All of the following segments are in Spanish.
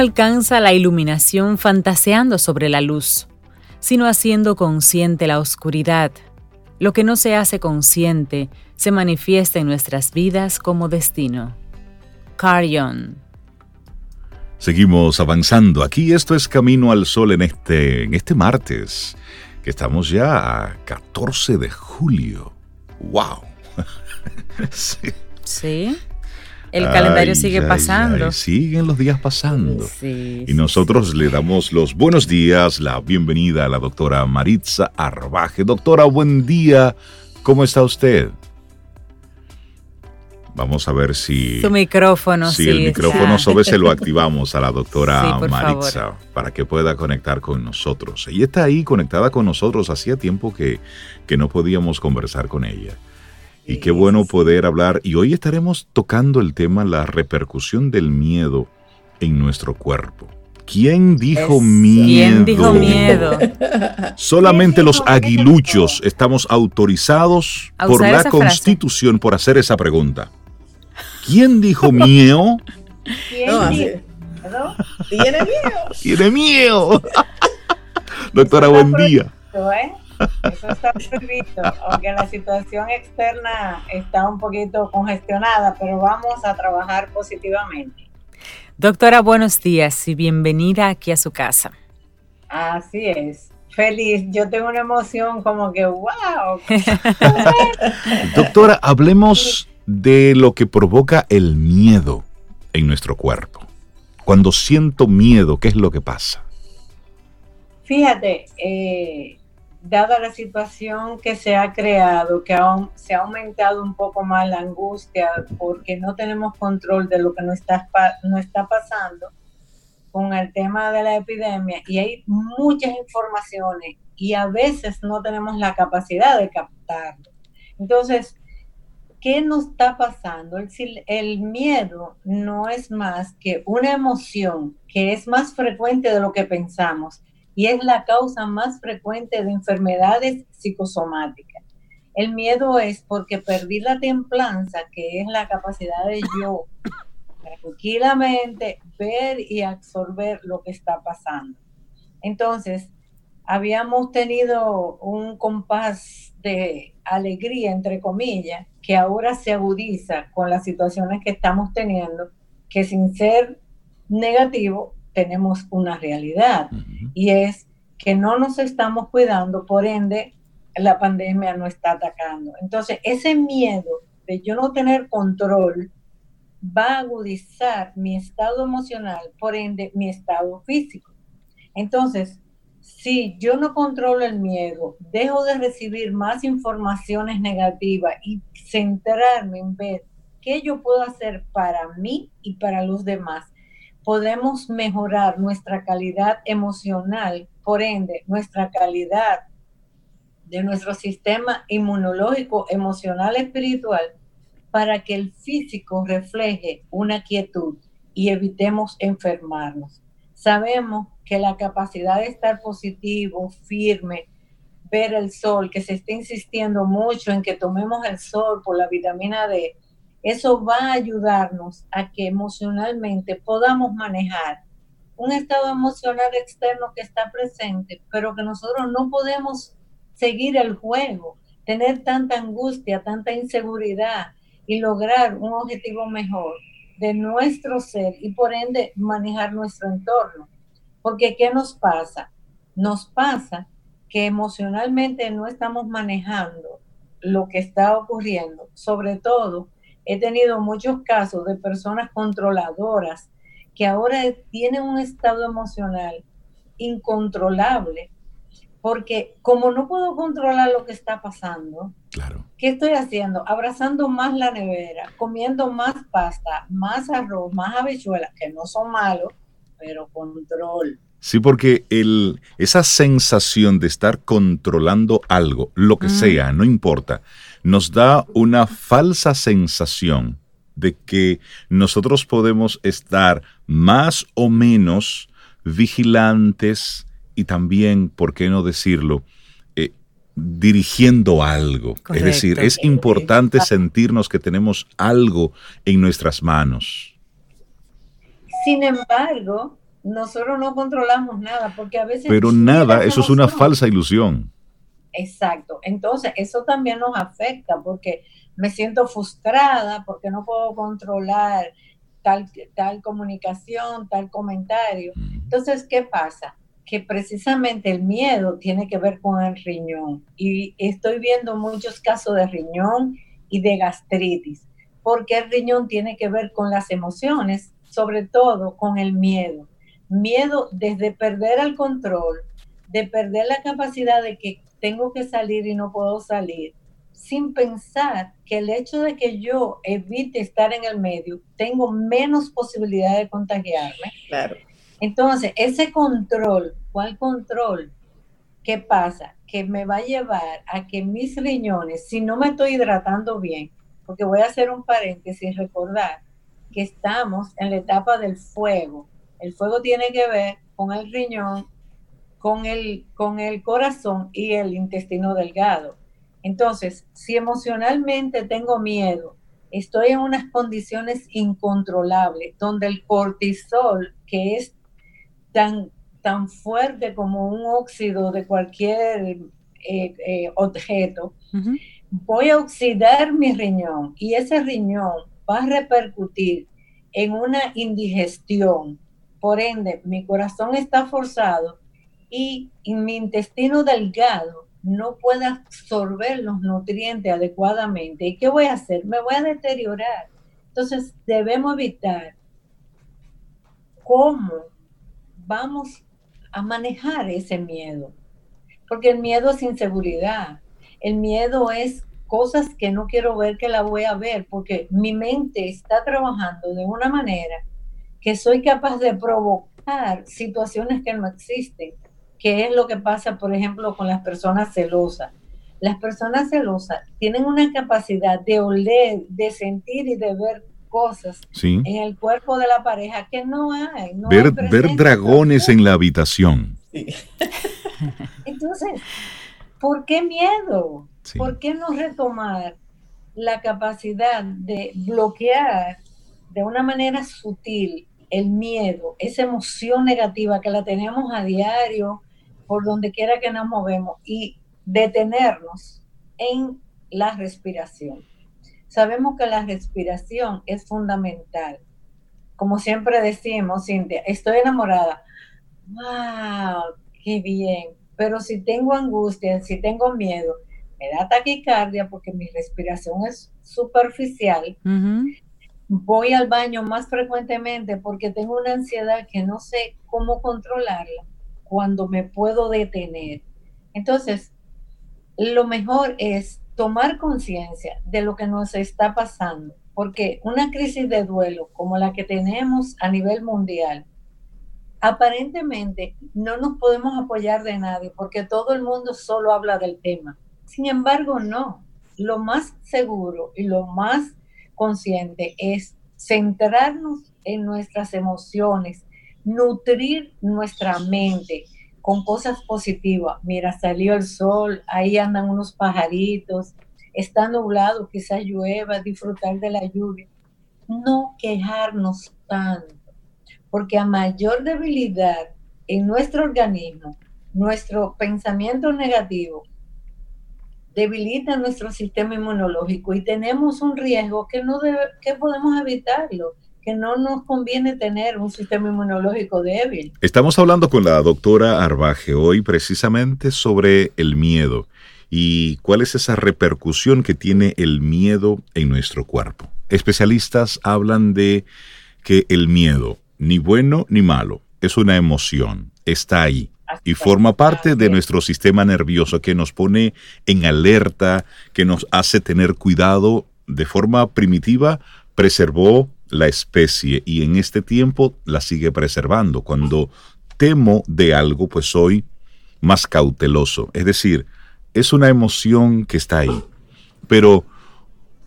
alcanza la iluminación fantaseando sobre la luz, sino haciendo consciente la oscuridad. Lo que no se hace consciente se manifiesta en nuestras vidas como destino. Carrion. Seguimos avanzando. Aquí esto es Camino al Sol en este, en este martes, que estamos ya a 14 de julio. ¡Wow! sí. Sí. El calendario sigue pasando. siguen los días pasando. y nosotros le damos los buenos días, la bienvenida a la doctora Maritza Arbaje. Doctora, buen día. ¿Cómo está usted? Vamos a ver si... Su micrófono. Si el micrófono sobre se lo activamos a la doctora Maritza para que pueda conectar con nosotros. Ella está ahí conectada con nosotros. Hacía tiempo que, que no podíamos conversar con ella. Y qué bueno poder hablar. Y hoy estaremos tocando el tema la repercusión del miedo en nuestro cuerpo. ¿Quién dijo miedo? ¿Quién dijo miedo? Solamente los aguiluchos estamos autorizados por la Constitución por hacer esa pregunta. ¿Quién dijo miedo? ¿Quién ¿Tiene miedo? Tiene miedo. Doctora, buen día. ¿eh? Eso está prohibido, aunque la situación externa está un poquito congestionada, pero vamos a trabajar positivamente. Doctora, buenos días y bienvenida aquí a su casa. Así es. Feliz, yo tengo una emoción como que, wow. Doctora, hablemos de lo que provoca el miedo en nuestro cuerpo. Cuando siento miedo, ¿qué es lo que pasa? Fíjate, eh, dada la situación que se ha creado, que aún se ha aumentado un poco más la angustia porque no tenemos control de lo que nos está, no está pasando con el tema de la epidemia y hay muchas informaciones y a veces no tenemos la capacidad de captarlo. Entonces, ¿qué nos está pasando? El, el miedo no es más que una emoción que es más frecuente de lo que pensamos y es la causa más frecuente de enfermedades psicosomáticas. El miedo es porque perdí la templanza, que es la capacidad de yo tranquilamente ver y absorber lo que está pasando. Entonces, habíamos tenido un compás de alegría, entre comillas, que ahora se agudiza con las situaciones que estamos teniendo, que sin ser negativo, tenemos una realidad y es que no nos estamos cuidando, por ende la pandemia no está atacando. Entonces, ese miedo de yo no tener control va a agudizar mi estado emocional, por ende mi estado físico. Entonces, si yo no controlo el miedo, dejo de recibir más informaciones negativas y centrarme en ver qué yo puedo hacer para mí y para los demás, podemos mejorar nuestra calidad emocional, por ende, nuestra calidad de nuestro sistema inmunológico, emocional, espiritual, para que el físico refleje una quietud y evitemos enfermarnos. Sabemos que la capacidad de estar positivo, firme, ver el sol, que se está insistiendo mucho en que tomemos el sol por la vitamina D, eso va a ayudarnos a que emocionalmente podamos manejar un estado emocional externo que está presente, pero que nosotros no podemos seguir el juego, tener tanta angustia, tanta inseguridad y lograr un objetivo mejor de nuestro ser y por ende manejar nuestro entorno. Porque ¿qué nos pasa? Nos pasa que emocionalmente no estamos manejando lo que está ocurriendo, sobre todo He tenido muchos casos de personas controladoras que ahora tienen un estado emocional incontrolable, porque como no puedo controlar lo que está pasando, claro. ¿qué estoy haciendo? Abrazando más la nevera, comiendo más pasta, más arroz, más habichuelas, que no son malos, pero control. Sí, porque el, esa sensación de estar controlando algo, lo que mm. sea, no importa, nos da una falsa sensación de que nosotros podemos estar más o menos vigilantes y también, ¿por qué no decirlo?, eh, dirigiendo algo. Es decir, es importante sentirnos que tenemos algo en nuestras manos. Sin embargo, nosotros no controlamos nada, porque a veces... Pero nada, eso es una falsa ilusión. Exacto. Entonces, eso también nos afecta porque me siento frustrada porque no puedo controlar tal, tal comunicación, tal comentario. Entonces, ¿qué pasa? Que precisamente el miedo tiene que ver con el riñón. Y estoy viendo muchos casos de riñón y de gastritis, porque el riñón tiene que ver con las emociones, sobre todo con el miedo. Miedo desde perder el control, de perder la capacidad de que tengo que salir y no puedo salir, sin pensar que el hecho de que yo evite estar en el medio, tengo menos posibilidad de contagiarme. Claro. Entonces, ese control, ¿cuál control? ¿Qué pasa? Que me va a llevar a que mis riñones, si no me estoy hidratando bien, porque voy a hacer un paréntesis, recordar que estamos en la etapa del fuego. El fuego tiene que ver con el riñón, con el, con el corazón y el intestino delgado. Entonces, si emocionalmente tengo miedo, estoy en unas condiciones incontrolables, donde el cortisol, que es tan, tan fuerte como un óxido de cualquier eh, eh, objeto, voy a oxidar mi riñón y ese riñón va a repercutir en una indigestión. Por ende, mi corazón está forzado y mi intestino delgado no puede absorber los nutrientes adecuadamente. ¿Y qué voy a hacer? Me voy a deteriorar. Entonces debemos evitar cómo vamos a manejar ese miedo. Porque el miedo es inseguridad. El miedo es cosas que no quiero ver que la voy a ver porque mi mente está trabajando de una manera que soy capaz de provocar situaciones que no existen qué es lo que pasa, por ejemplo, con las personas celosas. Las personas celosas tienen una capacidad de oler, de sentir y de ver cosas en el cuerpo de la pareja que no hay. ver, ver dragones en la habitación. Entonces, ¿por qué miedo? ¿Por qué no retomar la capacidad de bloquear de una manera sutil el miedo, esa emoción negativa que la tenemos a diario, por donde quiera que nos movemos y detenernos en la respiración. Sabemos que la respiración es fundamental. Como siempre decimos, Cintia, estoy enamorada. ¡Wow! ¡Qué bien! Pero si tengo angustia, si tengo miedo, me da taquicardia porque mi respiración es superficial. Voy al baño más frecuentemente porque tengo una ansiedad que no sé cómo controlarla cuando me puedo detener. Entonces, lo mejor es tomar conciencia de lo que nos está pasando, porque una crisis de duelo como la que tenemos a nivel mundial, aparentemente no nos podemos apoyar de nadie porque todo el mundo solo habla del tema. Sin embargo, no. Lo más seguro y lo más consciente es centrarnos en nuestras emociones, nutrir nuestra mente con cosas positivas. Mira, salió el sol, ahí andan unos pajaritos, está nublado, quizás llueva, disfrutar de la lluvia. No quejarnos tanto, porque a mayor debilidad en nuestro organismo, nuestro pensamiento negativo debilita nuestro sistema inmunológico y tenemos un riesgo que no debe, que podemos evitarlo que no nos conviene tener un sistema inmunológico débil. Estamos hablando con la doctora Arbaje hoy precisamente sobre el miedo y cuál es esa repercusión que tiene el miedo en nuestro cuerpo. Especialistas hablan de que el miedo, ni bueno ni malo, es una emoción, está ahí y forma parte de nuestro sistema nervioso que nos pone en alerta, que nos hace tener cuidado de forma primitiva, preservó la especie y en este tiempo la sigue preservando. Cuando temo de algo, pues soy más cauteloso. Es decir, es una emoción que está ahí. Pero,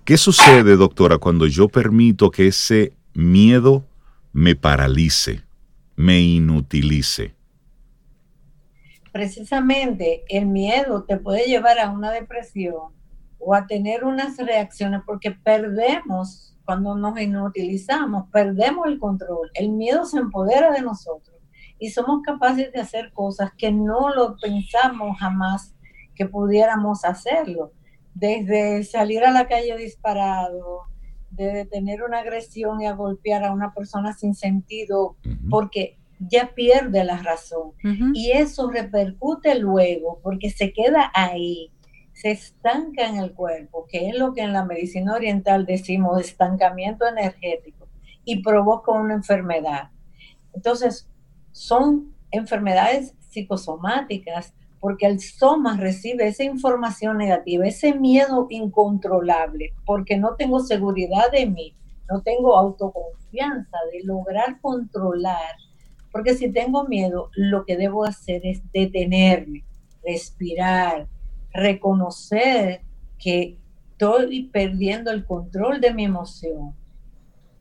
¿qué sucede, doctora, cuando yo permito que ese miedo me paralice, me inutilice? Precisamente el miedo te puede llevar a una depresión o a tener unas reacciones porque perdemos cuando nos inutilizamos, perdemos el control, el miedo se empodera de nosotros y somos capaces de hacer cosas que no lo pensamos jamás que pudiéramos hacerlo. Desde salir a la calle disparado, de detener una agresión y a golpear a una persona sin sentido, porque ya pierde la razón. Y eso repercute luego, porque se queda ahí, se estanca en el cuerpo, que es lo que en la medicina oriental decimos estancamiento energético, y provoca una enfermedad. Entonces, son enfermedades psicosomáticas porque el soma recibe esa información negativa, ese miedo incontrolable, porque no tengo seguridad de mí, no tengo autoconfianza de lograr controlar, porque si tengo miedo, lo que debo hacer es detenerme, respirar, reconocer que estoy perdiendo el control de mi emoción,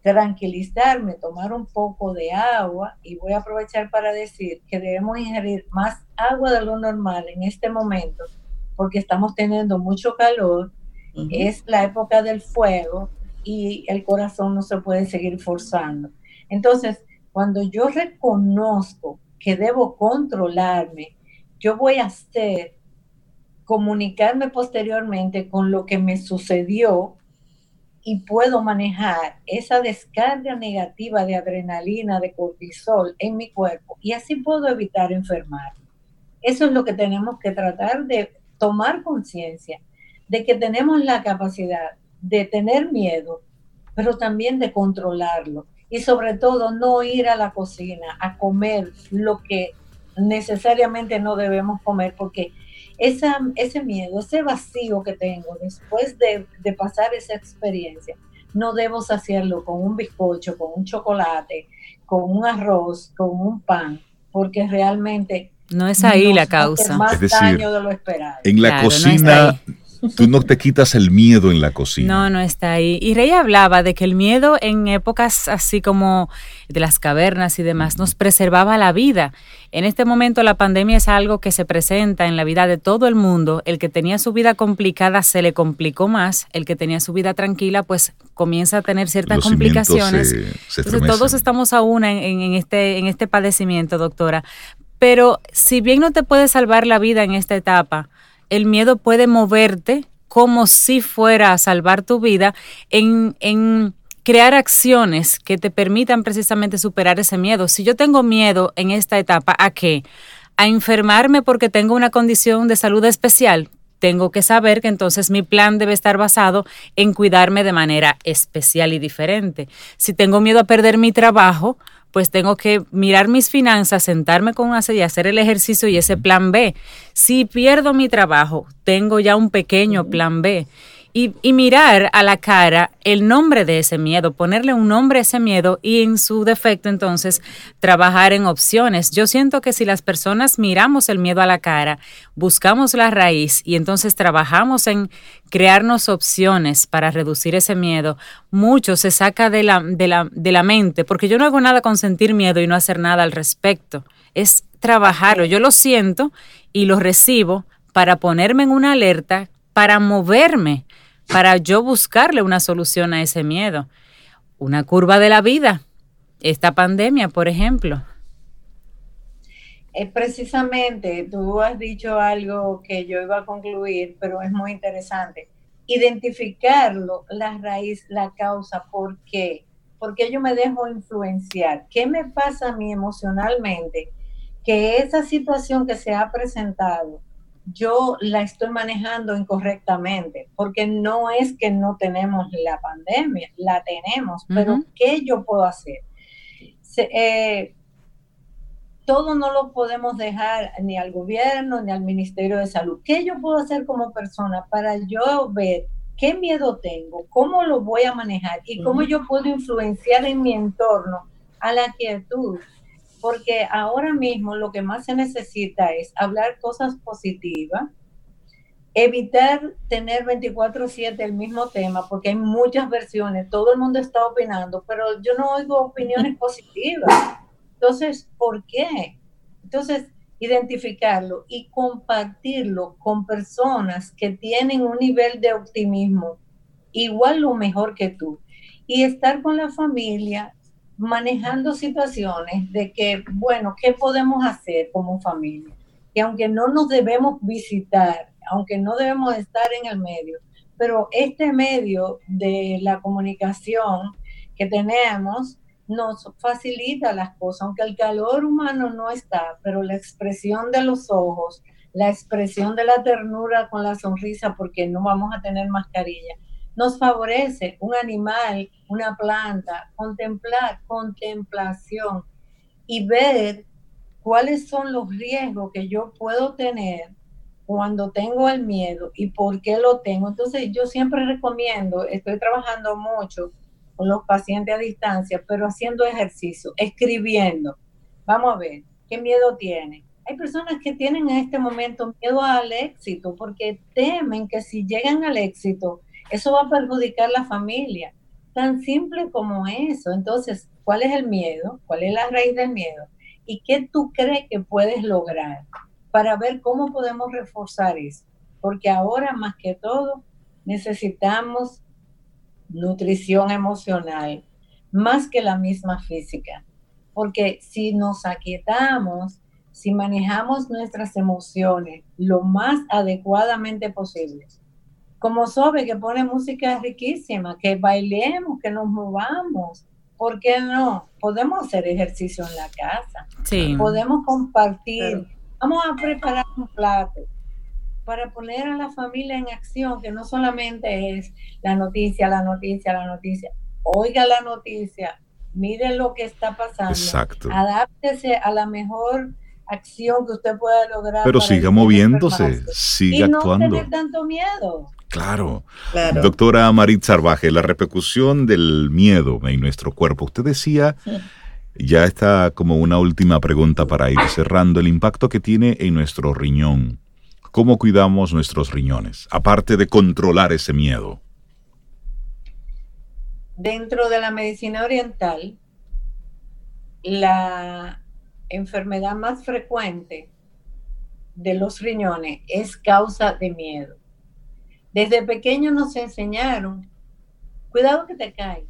tranquilizarme, tomar un poco de agua y voy a aprovechar para decir que debemos ingerir más agua de lo normal en este momento porque estamos teniendo mucho calor, es la época del fuego y el corazón no se puede seguir forzando. Entonces, cuando yo reconozco que debo controlarme, yo voy a hacer comunicarme posteriormente con lo que me sucedió y puedo manejar esa descarga negativa de adrenalina, de cortisol en mi cuerpo y así puedo evitar enfermar. Eso es lo que tenemos que tratar de tomar conciencia de que tenemos la capacidad de tener miedo, pero también de controlarlo y sobre todo no ir a la cocina a comer lo que necesariamente no debemos comer porque esa, ese miedo, ese vacío que tengo después de, pasar esa experiencia, no debo saciarlo con un bizcocho, con un chocolate, con un arroz, con un pan, porque realmente... No es ahí la causa. es decir, En la cocina Tú no te quitas el miedo en la cocina. No, no está ahí. Y Rey hablaba de que el miedo en épocas así como de las cavernas y demás nos preservaba la vida. En este momento la pandemia es algo que se presenta en la vida de todo el mundo. El que tenía su vida complicada se le complicó más. El que tenía su vida tranquila pues comienza a tener ciertas complicaciones. Entonces todos estamos aún en, este, en este padecimiento, doctora. Pero si bien no te puede salvar la vida en esta etapa, el miedo puede moverte como si fuera a salvar tu vida en, en crear acciones que te permitan precisamente superar ese miedo. Si yo tengo miedo en esta etapa, ¿a qué? A enfermarme porque tengo una condición de salud especial. Tengo que saber que entonces mi plan debe estar basado en cuidarme de manera especial y diferente. Si tengo miedo a perder mi trabajo, pues tengo que mirar mis finanzas, sentarme con una y hacer el ejercicio y ese plan B. Si pierdo mi trabajo, tengo ya un pequeño plan B y, mirar a la cara el nombre de ese miedo, ponerle un nombre a ese miedo y en su defecto entonces trabajar en opciones. Yo siento que si las personas miramos el miedo a la cara, buscamos la raíz y entonces trabajamos en crearnos opciones para reducir ese miedo, mucho se saca de la, de la, de la mente, porque yo no hago nada con sentir miedo y no hacer nada al respecto. Es trabajarlo, yo lo siento y lo recibo para ponerme en una alerta, para moverme para yo buscarle una solución a ese miedo. Una curva de la vida, esta pandemia, por ejemplo. Es precisamente, tú has dicho algo que yo iba a concluir, pero es muy interesante. Identificarlo, la raíz, la causa, ¿por qué? Porque yo me dejo influenciar. ¿Qué me pasa a mí emocionalmente? Que esa situación que se ha presentado yo la estoy manejando incorrectamente, porque no es que no tenemos la pandemia, la tenemos, pero ¿qué yo puedo hacer? Eh, todo no lo podemos dejar ni al gobierno ni al Ministerio de Salud. ¿Qué yo puedo hacer como persona para yo ver qué miedo tengo, cómo lo voy a manejar y cómo yo puedo influenciar en mi entorno a la quietud? Porque ahora mismo lo que más se necesita es hablar cosas positivas, evitar tener 24/7 el mismo tema, porque hay muchas versiones, todo el mundo está opinando, pero yo no oigo opiniones positivas. Entonces, ¿por qué? Entonces, identificarlo y compartirlo con personas que tienen un nivel de optimismo igual o mejor que tú. Y estar con la familia manejando situaciones de que, bueno, ¿qué podemos hacer como familia? Que aunque no nos debemos visitar, aunque no debemos estar en el medio, pero este medio de la comunicación que tenemos nos facilita las cosas, aunque el calor humano no está, pero la expresión de los ojos, la expresión de la ternura con la sonrisa, porque no vamos a tener mascarilla, nos favorece un animal, una planta, contemplar, contemplación y ver cuáles son los riesgos que yo puedo tener cuando tengo el miedo y por qué lo tengo. Entonces yo siempre recomiendo, estoy trabajando mucho con los pacientes a distancia, pero haciendo ejercicio, escribiendo. Vamos a ver, ¿qué miedo tiene? Hay personas que tienen en este momento miedo al éxito porque temen que si llegan al éxito, eso va a perjudicar la familia. Tan simple como eso. Entonces, ¿cuál es el miedo? ¿Cuál es la raíz del miedo? ¿Y qué tú crees que puedes lograr para ver cómo podemos reforzar eso? Porque ahora, más que todo, necesitamos nutrición emocional, más que la misma física. Porque si nos aquietamos, si manejamos nuestras emociones lo más adecuadamente posible, como Sobe que pone música riquísima, que bailemos, que nos movamos, ¿por qué no? Podemos hacer ejercicio en la casa, sí. podemos compartir, vamos a preparar un plato, para poner a la familia en acción, que no solamente es la noticia, la noticia, la noticia. Oiga la noticia, mire lo que está pasando. Exacto. Adáptese a la mejor acción que usted pueda lograr. Pero siga moviéndose, siga actuando. No tener tanto miedo. Claro. claro. Doctora Marit Sarvaje, la repercusión del miedo en nuestro cuerpo. Usted decía, ya está como una última pregunta para ir cerrando, el impacto que tiene en nuestro riñón ¿Cómo cuidamos nuestros riñones? Aparte de controlar ese miedo. Dentro de la medicina oriental, la enfermedad más frecuente de los riñones es causa de miedo. Desde pequeños nos enseñaron, cuidado que te caes,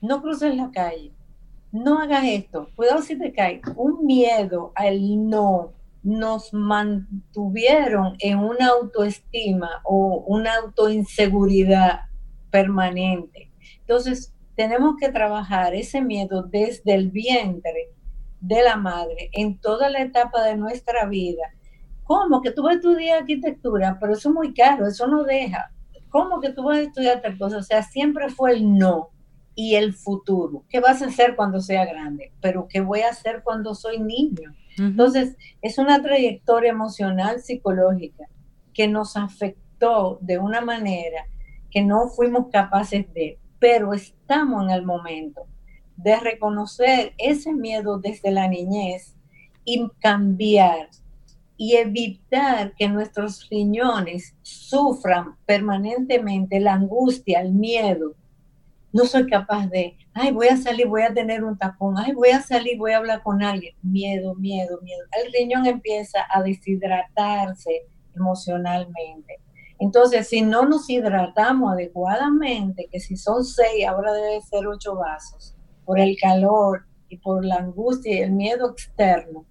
no cruces la calle, no hagas esto, cuidado si te caes. Un miedo al no, nos mantuvieron en una autoestima o una autoinseguridad permanente. Entonces, tenemos que trabajar ese miedo desde el vientre de la madre en toda la etapa de nuestra vida. ¿Cómo que tú vas a estudiar arquitectura? Pero eso es muy caro, eso no deja. ¿Cómo que tú vas a estudiar tal cosa? O sea, siempre fue el no y el futuro. ¿Qué vas a hacer cuando sea grande? Pero ¿qué voy a hacer cuando soy niño? Entonces, es una trayectoria emocional, psicológica, que nos afectó de una manera que no fuimos capaces de, pero estamos en el momento de reconocer ese miedo desde la niñez y cambiar y evitar que nuestros riñones sufran permanentemente la angustia, el miedo. No soy capaz de, ay, voy a salir, voy a tener un tapón, ay, voy a salir, voy a hablar con alguien. Miedo, miedo, miedo. El riñón empieza a deshidratarse emocionalmente. Entonces, si no nos hidratamos adecuadamente, que si son seis, ahora debe ser ocho vasos, por el calor y por la angustia y el miedo externo.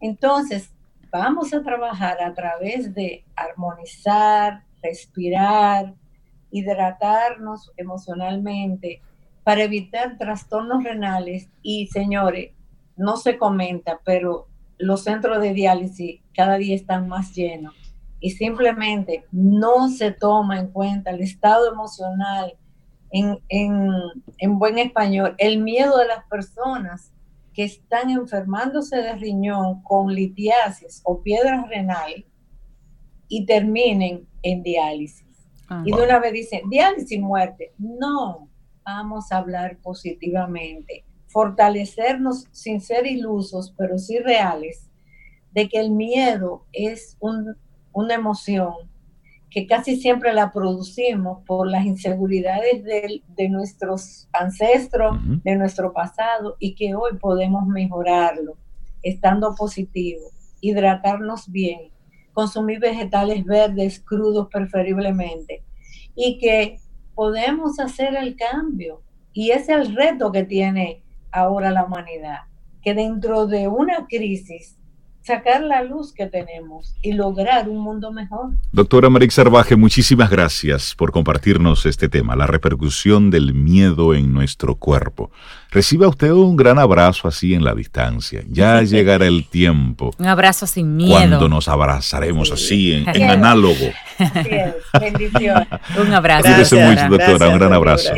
Entonces, vamos a trabajar a través de armonizar, respirar, hidratarnos emocionalmente, para evitar trastornos renales. Y señores, no se comenta, pero los centros de diálisis cada día están más llenos. Y simplemente no se toma en cuenta el estado emocional, en, en, buen español, el miedo de las personas que están enfermándose de riñón con litiasis o piedra renal y terminen en diálisis. Ah. y de una vez dicen, diálisis muerte. No, vamos a hablar positivamente, fortalecernos sin ser ilusos, pero sí reales, de que el miedo es una emoción que casi siempre la producimos por las inseguridades de, nuestros ancestros, de nuestro pasado, y que hoy podemos mejorarlo, estando positivo, hidratarnos bien, consumir vegetales verdes crudos preferiblemente, y que podemos hacer el cambio. Y ese es el reto que tiene ahora la humanidad, que dentro de una crisis sacar la luz que tenemos y lograr un mundo mejor. Doctora Marix Sarvaje, muchísimas gracias por compartirnos este tema, la repercusión del miedo en nuestro cuerpo. Reciba usted un gran abrazo así en la distancia. Ya llegará el tiempo. Un abrazo sin miedo. Cuando nos abrazaremos así en, análogo. Bendiciones. un abrazo. Cuídese mucho, doctora. un gran abrazo.